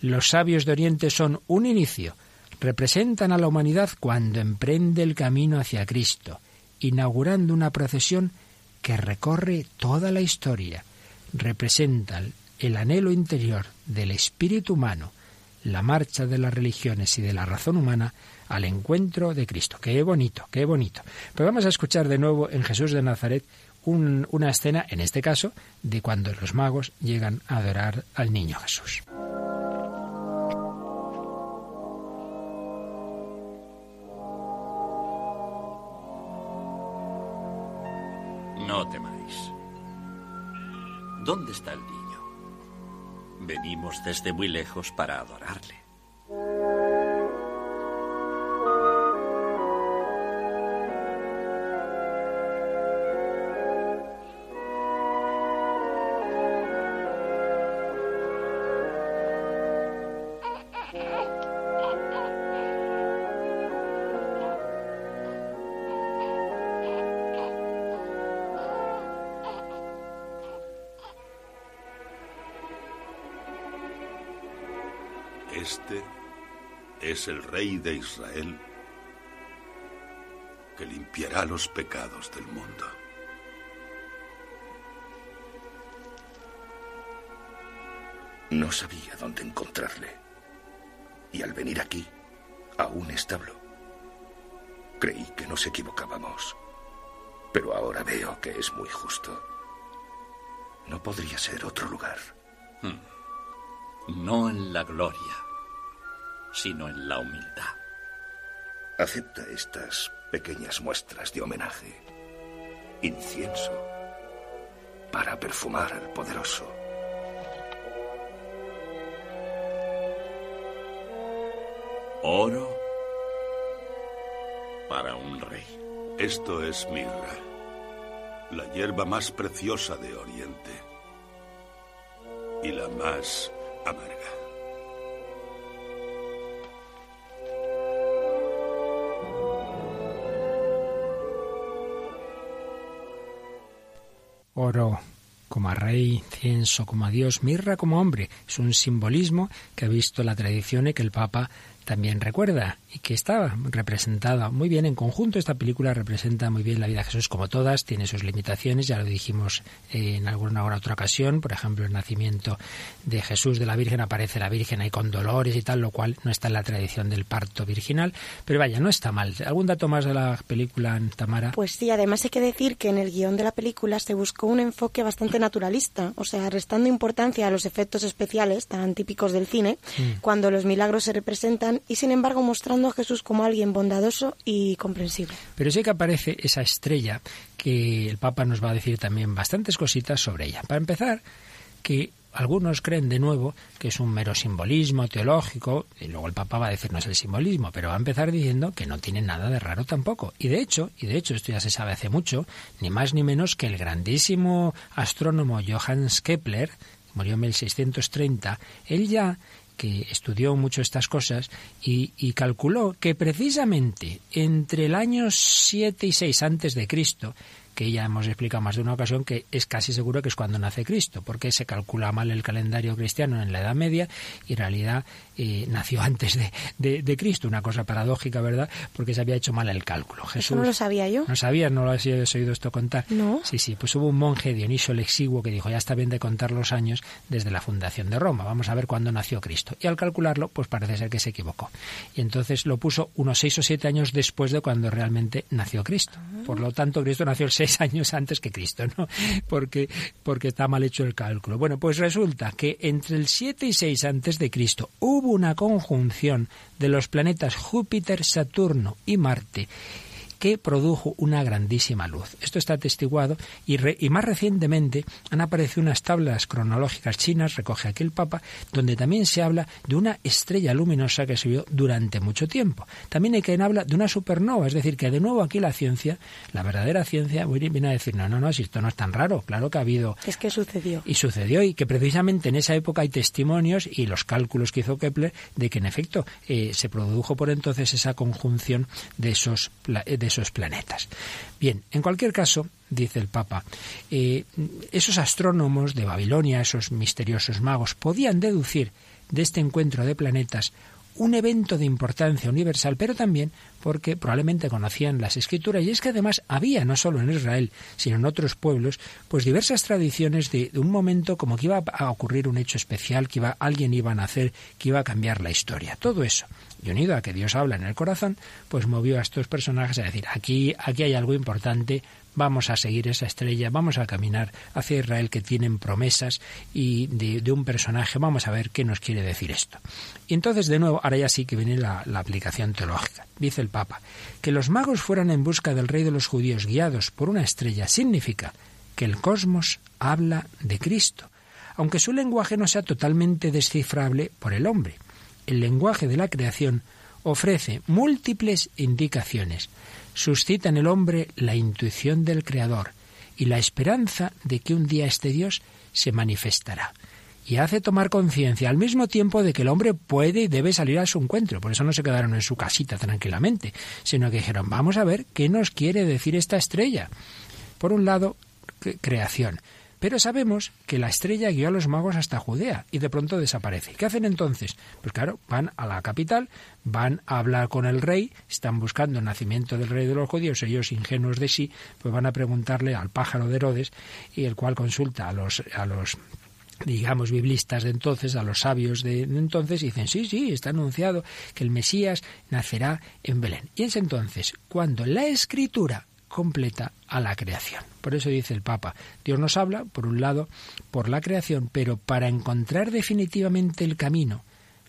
los sabios de Oriente son un inicio, representan a la humanidad cuando emprende el camino hacia Cristo, inaugurando una procesión que recorre toda la historia, representan el anhelo interior del espíritu humano, la marcha de las religiones y de la razón humana al encuentro de Cristo. Qué bonito, qué bonito. Pero vamos a escuchar de nuevo en Jesús de Nazaret una escena, en este caso, de cuando los magos llegan a adorar al niño Jesús. No temáis. ¿Dónde está el niño? Venimos desde muy lejos para adorarle. Rey de Israel que limpiará los pecados del mundo. No sabía dónde encontrarle. Y al venir aquí, a un establo, creí que nos equivocábamos. Pero ahora veo que es muy justo. No podría ser otro lugar. Hmm. No en la gloria, sino en la humildad. Acepta estas pequeñas muestras de homenaje. Incienso para perfumar al poderoso. Oro para un rey. Esto es mirra, la hierba más preciosa de Oriente y la más amarga. Oro como a rey, incienso como a Dios, mirra como hombre. Es un simbolismo que ha visto la tradición y que el Papa también recuerda y que estaba representada muy bien en conjunto. Esta película representa muy bien la vida de Jesús como todas, tiene sus limitaciones, ya lo dijimos en alguna otra ocasión, por ejemplo, el nacimiento de Jesús de la Virgen aparece la Virgen ahí con dolores y tal, lo cual no está en la tradición del parto virginal, pero vaya, no está mal. ¿Algún dato más de la película, Tamara? Pues sí, además hay que decir que en el guion de la película se buscó un enfoque bastante naturalista, o sea, restando importancia a los efectos especiales tan típicos del cine, mm. cuando los milagros se representan y sin embargo mostrando a Jesús como alguien bondadoso y comprensible. Pero sí que aparece esa estrella que el Papa nos va a decir también bastantes cositas sobre ella. Para empezar, que algunos creen de nuevo que es un mero simbolismo teológico, y luego el Papa va a decirnos el simbolismo, pero va a empezar diciendo que no tiene nada de raro tampoco. Y de hecho, y de hecho esto ya se sabe hace mucho, ni más ni menos que el grandísimo astrónomo Johannes Kepler, murió en 1630, él ya que estudió mucho estas cosas y, calculó que precisamente entre el año 7 y 6 antes de Cristo, que ya hemos explicado más de una ocasión que es casi seguro que es cuando nace Cristo, porque se calcula mal el calendario cristiano en la Edad Media y en realidad eh, nació [LAUGHS] antes de, de, Cristo, una cosa paradójica, ¿verdad? Porque se había hecho mal el cálculo. Jesús, Eso no lo sabía yo. ¿No sabías? ¿No lo has oído esto contar? No. Sí, sí, pues hubo un monje, Dionisio el Exiguo, que dijo, ya está bien de contar los años desde la fundación de Roma, vamos a ver cuándo nació Cristo. Y al calcularlo, pues parece ser que se equivocó. Y entonces lo puso unos seis o siete años después de cuando realmente nació Cristo. Ah. Por lo tanto, Cristo nació años antes que Cristo, ¿no? [LAUGHS] Porque, porque está mal hecho el cálculo. Bueno, pues resulta que entre el 7 y 6 antes de Cristo hubo una conjunción de los planetas Júpiter, Saturno y Marte que produjo una grandísima luz. Esto está atestiguado y, y, más recientemente han aparecido unas tablas cronológicas chinas, recoge aquí el Papa, donde también se habla de una estrella luminosa que se vio durante mucho tiempo. También hay quien habla de una supernova, es decir, que de nuevo aquí la ciencia, la verdadera ciencia, viene a decir, no, no, no, si esto no es tan raro, claro que ha habido... Es que sucedió. Y sucedió y que precisamente en esa época hay testimonios y los cálculos que hizo Kepler de que en efecto eh, se produjo por entonces esa conjunción de esos, de esos planetas. Bien, en cualquier caso, dice el Papa, eh, esos astrónomos de Babilonia, esos misteriosos magos, podían deducir de este encuentro de planetas un evento de importancia universal, pero también porque probablemente conocían las escrituras y es que además había, no solo en Israel, sino en otros pueblos, pues diversas tradiciones de, un momento como que iba a ocurrir un hecho especial, que iba, alguien iba a nacer, que iba a cambiar la historia. Todo eso y unido a que Dios habla en el corazón, pues movió a estos personajes a decir, aquí, aquí hay algo importante, vamos a seguir esa estrella, vamos a caminar hacia Israel que tienen promesas y de, un personaje, vamos a ver qué nos quiere decir esto. Y entonces, de nuevo, ahora ya sí que viene la, la aplicación teológica. Dice el Papa, que los magos fueran en busca del rey de los judíos guiados por una estrella significa que el cosmos habla de Cristo, aunque su lenguaje no sea totalmente descifrable por el hombre el lenguaje de la creación ofrece múltiples indicaciones, suscita en el hombre la intuición del Creador y la esperanza de que un día este Dios se manifestará. Y hace tomar conciencia al mismo tiempo de que el hombre puede y debe salir a su encuentro. Por eso no se quedaron en su casita tranquilamente, sino que dijeron, vamos a ver qué nos quiere decir esta estrella. Por un lado, creación. Pero sabemos que la estrella guió a los magos hasta Judea y de pronto desaparece. ¿Qué hacen entonces? Pues claro, van a la capital, van a hablar con el rey, están buscando el nacimiento del rey de los judíos, ellos ingenuos de sí, pues van a preguntarle al pájaro de Herodes y el cual consulta a los, a los digamos, biblistas de entonces, a los sabios de entonces, y dicen, sí, sí, está anunciado que el Mesías nacerá en Belén. Y es entonces cuando la escritura completa a la creación. Por eso dice el Papa, Dios nos habla, por un lado, por la creación, pero para encontrar definitivamente el camino,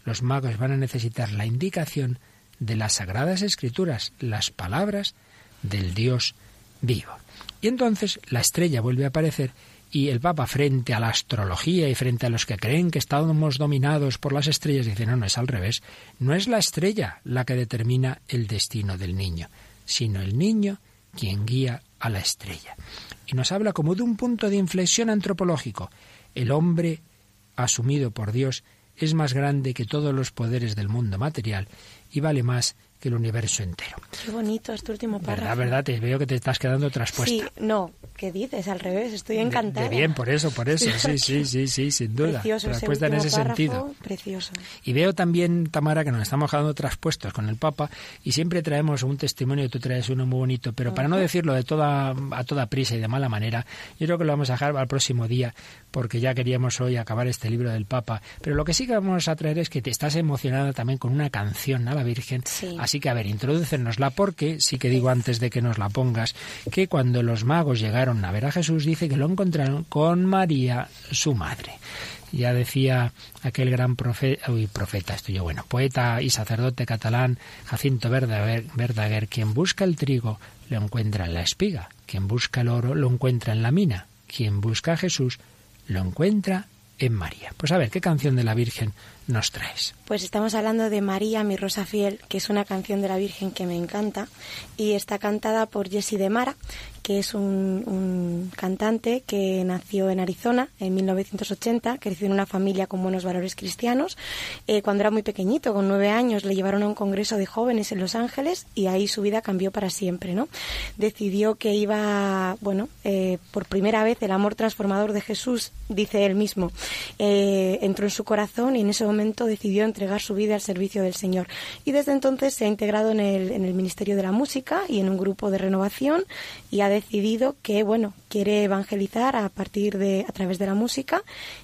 los magos van a necesitar la indicación de las sagradas escrituras, las palabras del Dios vivo. Y entonces la estrella vuelve a aparecer y el Papa frente a la astrología y frente a los que creen que estamos dominados por las estrellas dice, no, no es al revés, no es la estrella la que determina el destino del niño, sino el niño quien guía a la estrella. Y nos habla como de un punto de inflexión antropológico. El hombre, asumido por Dios, es más grande que todos los poderes del mundo material y vale más que el universo entero. Qué bonito este último párrafo. La verdad, te veo que te estás quedando traspuesta. Sí, no, ¿qué dices? Al revés, estoy encantada. De, bien, por eso, por eso, sí, sí, [LAUGHS] sí, sí, sin duda. Precioso traspuesta en ese sentido. Precioso. Y veo también, Tamara, que nos estamos quedando traspuestos con el Papa y siempre traemos un testimonio, tú traes uno muy bonito, pero para no decirlo de toda, a toda prisa y de mala manera, yo creo que lo vamos a dejar al próximo día, porque ya queríamos hoy acabar este libro del Papa. Pero lo que sí que vamos a traer es que te estás emocionada también con una canción a la Virgen. Así que, a ver, introdúcenosla porque sí que digo antes de que nos la pongas, que cuando los magos llegaron a ver a Jesús, dice que lo encontraron con María, su madre. Ya decía aquel gran profeta, uy, profeta, estoy bueno, poeta y sacerdote catalán Jacinto Verdaguer, Verdaguer, quien busca el trigo lo encuentra en la espiga, quien busca el oro lo encuentra en la mina, quien busca a Jesús lo encuentra en María. Pues a ver, ¿qué canción de la Virgen nos traes? Pues estamos hablando de María, mi rosa fiel, que es una canción de la Virgen que me encanta y está cantada por Jessie de Mara, que es un, cantante que nació en Arizona en 1980, creció en una familia con buenos valores cristianos. Eh, cuando era muy pequeñito, con nueve años, le llevaron a un congreso de jóvenes en Los Ángeles y ahí su vida cambió para siempre, ¿no? Decidió que iba, bueno, eh, por primera vez el amor transformador de Jesús, dice él mismo, eh, entró en su corazón y en ese momento decidió entregar su vida al servicio del Señor. Y desde entonces se ha integrado en el, en el Ministerio de la Música y en un grupo de renovación y ha decidido que, bueno, quiere evangelizar a partir de, a través de la música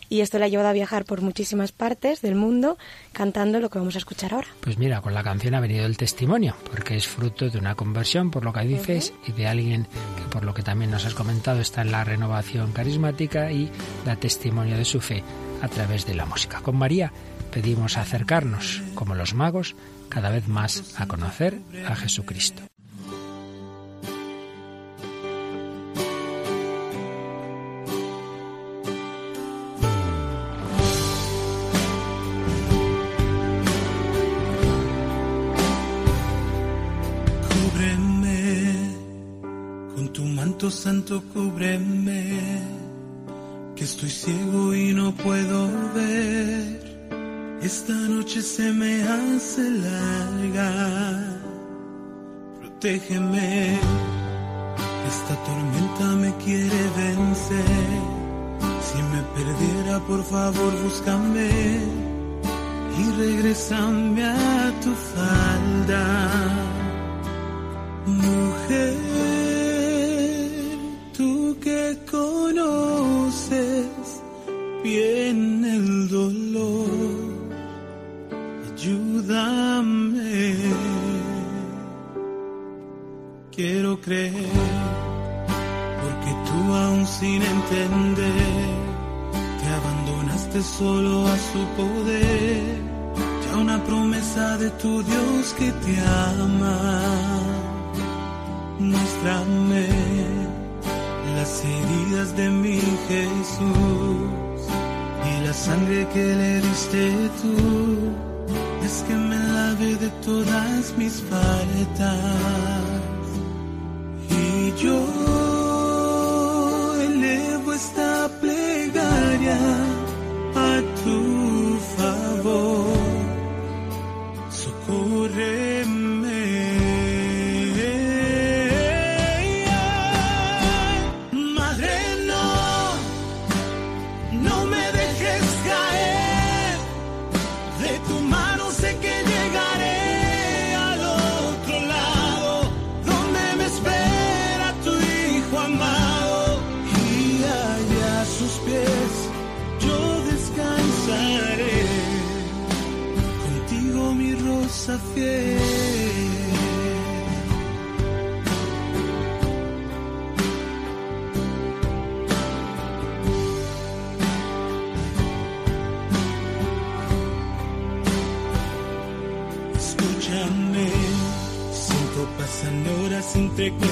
y esto le ha llevado a viajar por muchísimas partes del mundo cantando lo que vamos a escuchar ahora. Pues mira, con la canción ha venido el testimonio, porque es fruto de una conversión, por lo que dices, y de alguien que por lo que también nos has comentado está en la renovación carismática y da testimonio de su fe a través de la música. Con María pedimos acercarnos, como los magos, cada vez más a conocer a Jesucristo. Santo, cúbreme, estoy ciego y no puedo ver. Esta noche se me hace larga. Protégeme, esta tormenta me quiere vencer. Si me perdiera, por favor, búscame y regresame a tu falda. Mujer que conoces bien el dolor, ayúdame. Quiero creer, porque tú aún sin entender, te abandonaste solo a su poder, ya una promesa de tu Dios que te ama. Muéstrame las heridas de mi Jesús la sangre que le diste tú es que me lave de todas mis faltas. Y yo elevo esta plegaria a tu favor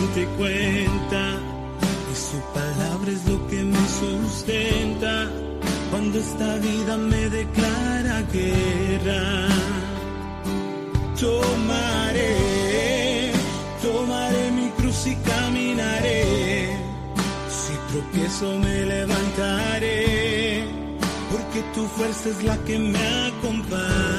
cuente cuenta. Y su palabra es lo que me sustenta cuando esta vida me declara guerra. Tomaré, tomaré mi cruz y caminaré. Si tropiezo me levantaré, porque tu fuerza es la que me acompaña.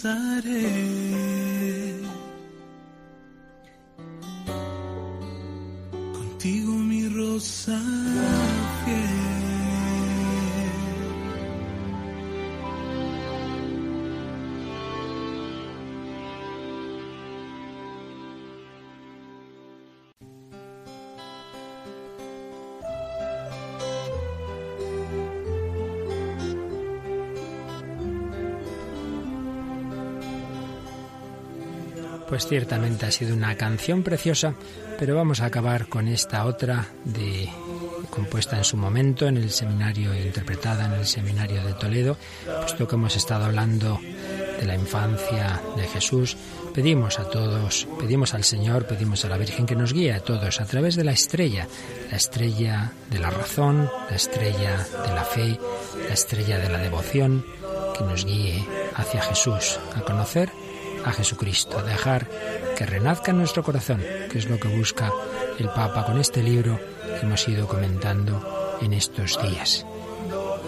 sare Pues ciertamente ha sido una canción preciosa, pero vamos a acabar con esta otra compuesta en su momento en el seminario e interpretada en el seminario de Toledo, puesto que hemos estado hablando de la infancia de Jesús, pedimos a todos, pedimos al Señor, pedimos a la Virgen que nos guíe a todos a través de la estrella, la estrella de la razón, la estrella de la fe, la estrella de la devoción, que nos guíe hacia Jesús, a conocer a Jesucristo, dejar que renazca en nuestro corazón, que es lo que busca el Papa con este libro que hemos ido comentando en estos días.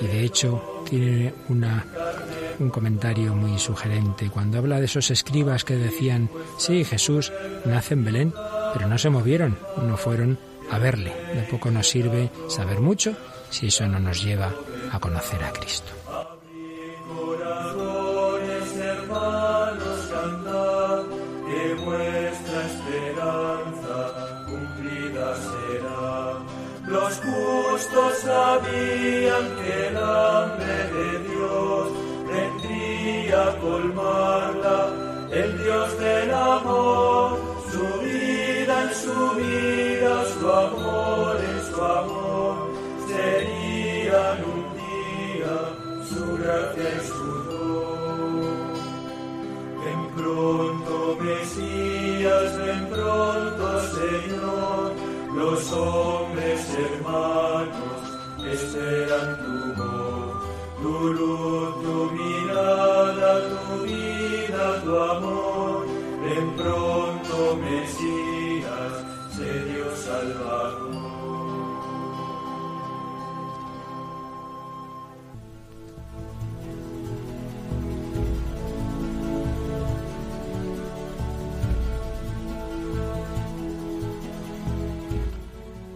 Y de hecho tiene una, un comentario muy sugerente cuando habla de esos escribas que decían, sí, Jesús nace en Belén, pero no se movieron, no fueron a verle. De poco nos sirve saber mucho si eso no nos lleva a conocer a Cristo.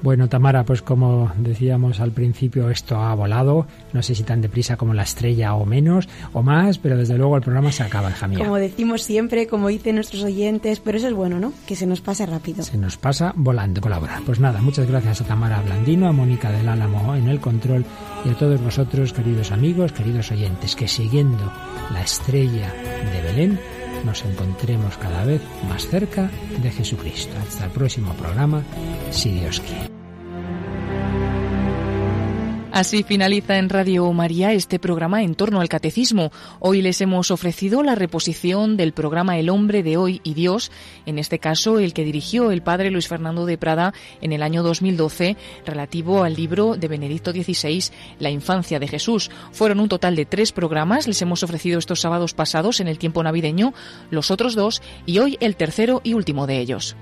Bueno, Tamara, pues como decíamos al principio, esto ha volado. No sé si tan deprisa como la estrella o menos o más, pero desde luego el programa se acaba, hija mía. Como decimos siempre, como dicen nuestros oyentes, pero eso es bueno, ¿no? Que se nos pase rápido. Se nos pasa volando, colaborar. Pues nada, muchas gracias a Tamara Blandino, a Mónica del Álamo en el control y a todos vosotros, queridos amigos, queridos oyentes, que siguiendo la estrella de Belén, nos encontremos cada vez más cerca de Jesucristo. Hasta el próximo programa, si Dios quiere. Así finaliza en Radio María este programa en torno al catecismo. Hoy les hemos ofrecido la reposición del programa El hombre de hoy y Dios, en este caso el que dirigió el padre Luis Fernando de Prada en el año 2012, relativo al libro de Benedicto XVI, La infancia de Jesús. Fueron un total de tres programas, les hemos ofrecido estos sábados pasados en el tiempo navideño, los otros dos y hoy el tercero y último de ellos.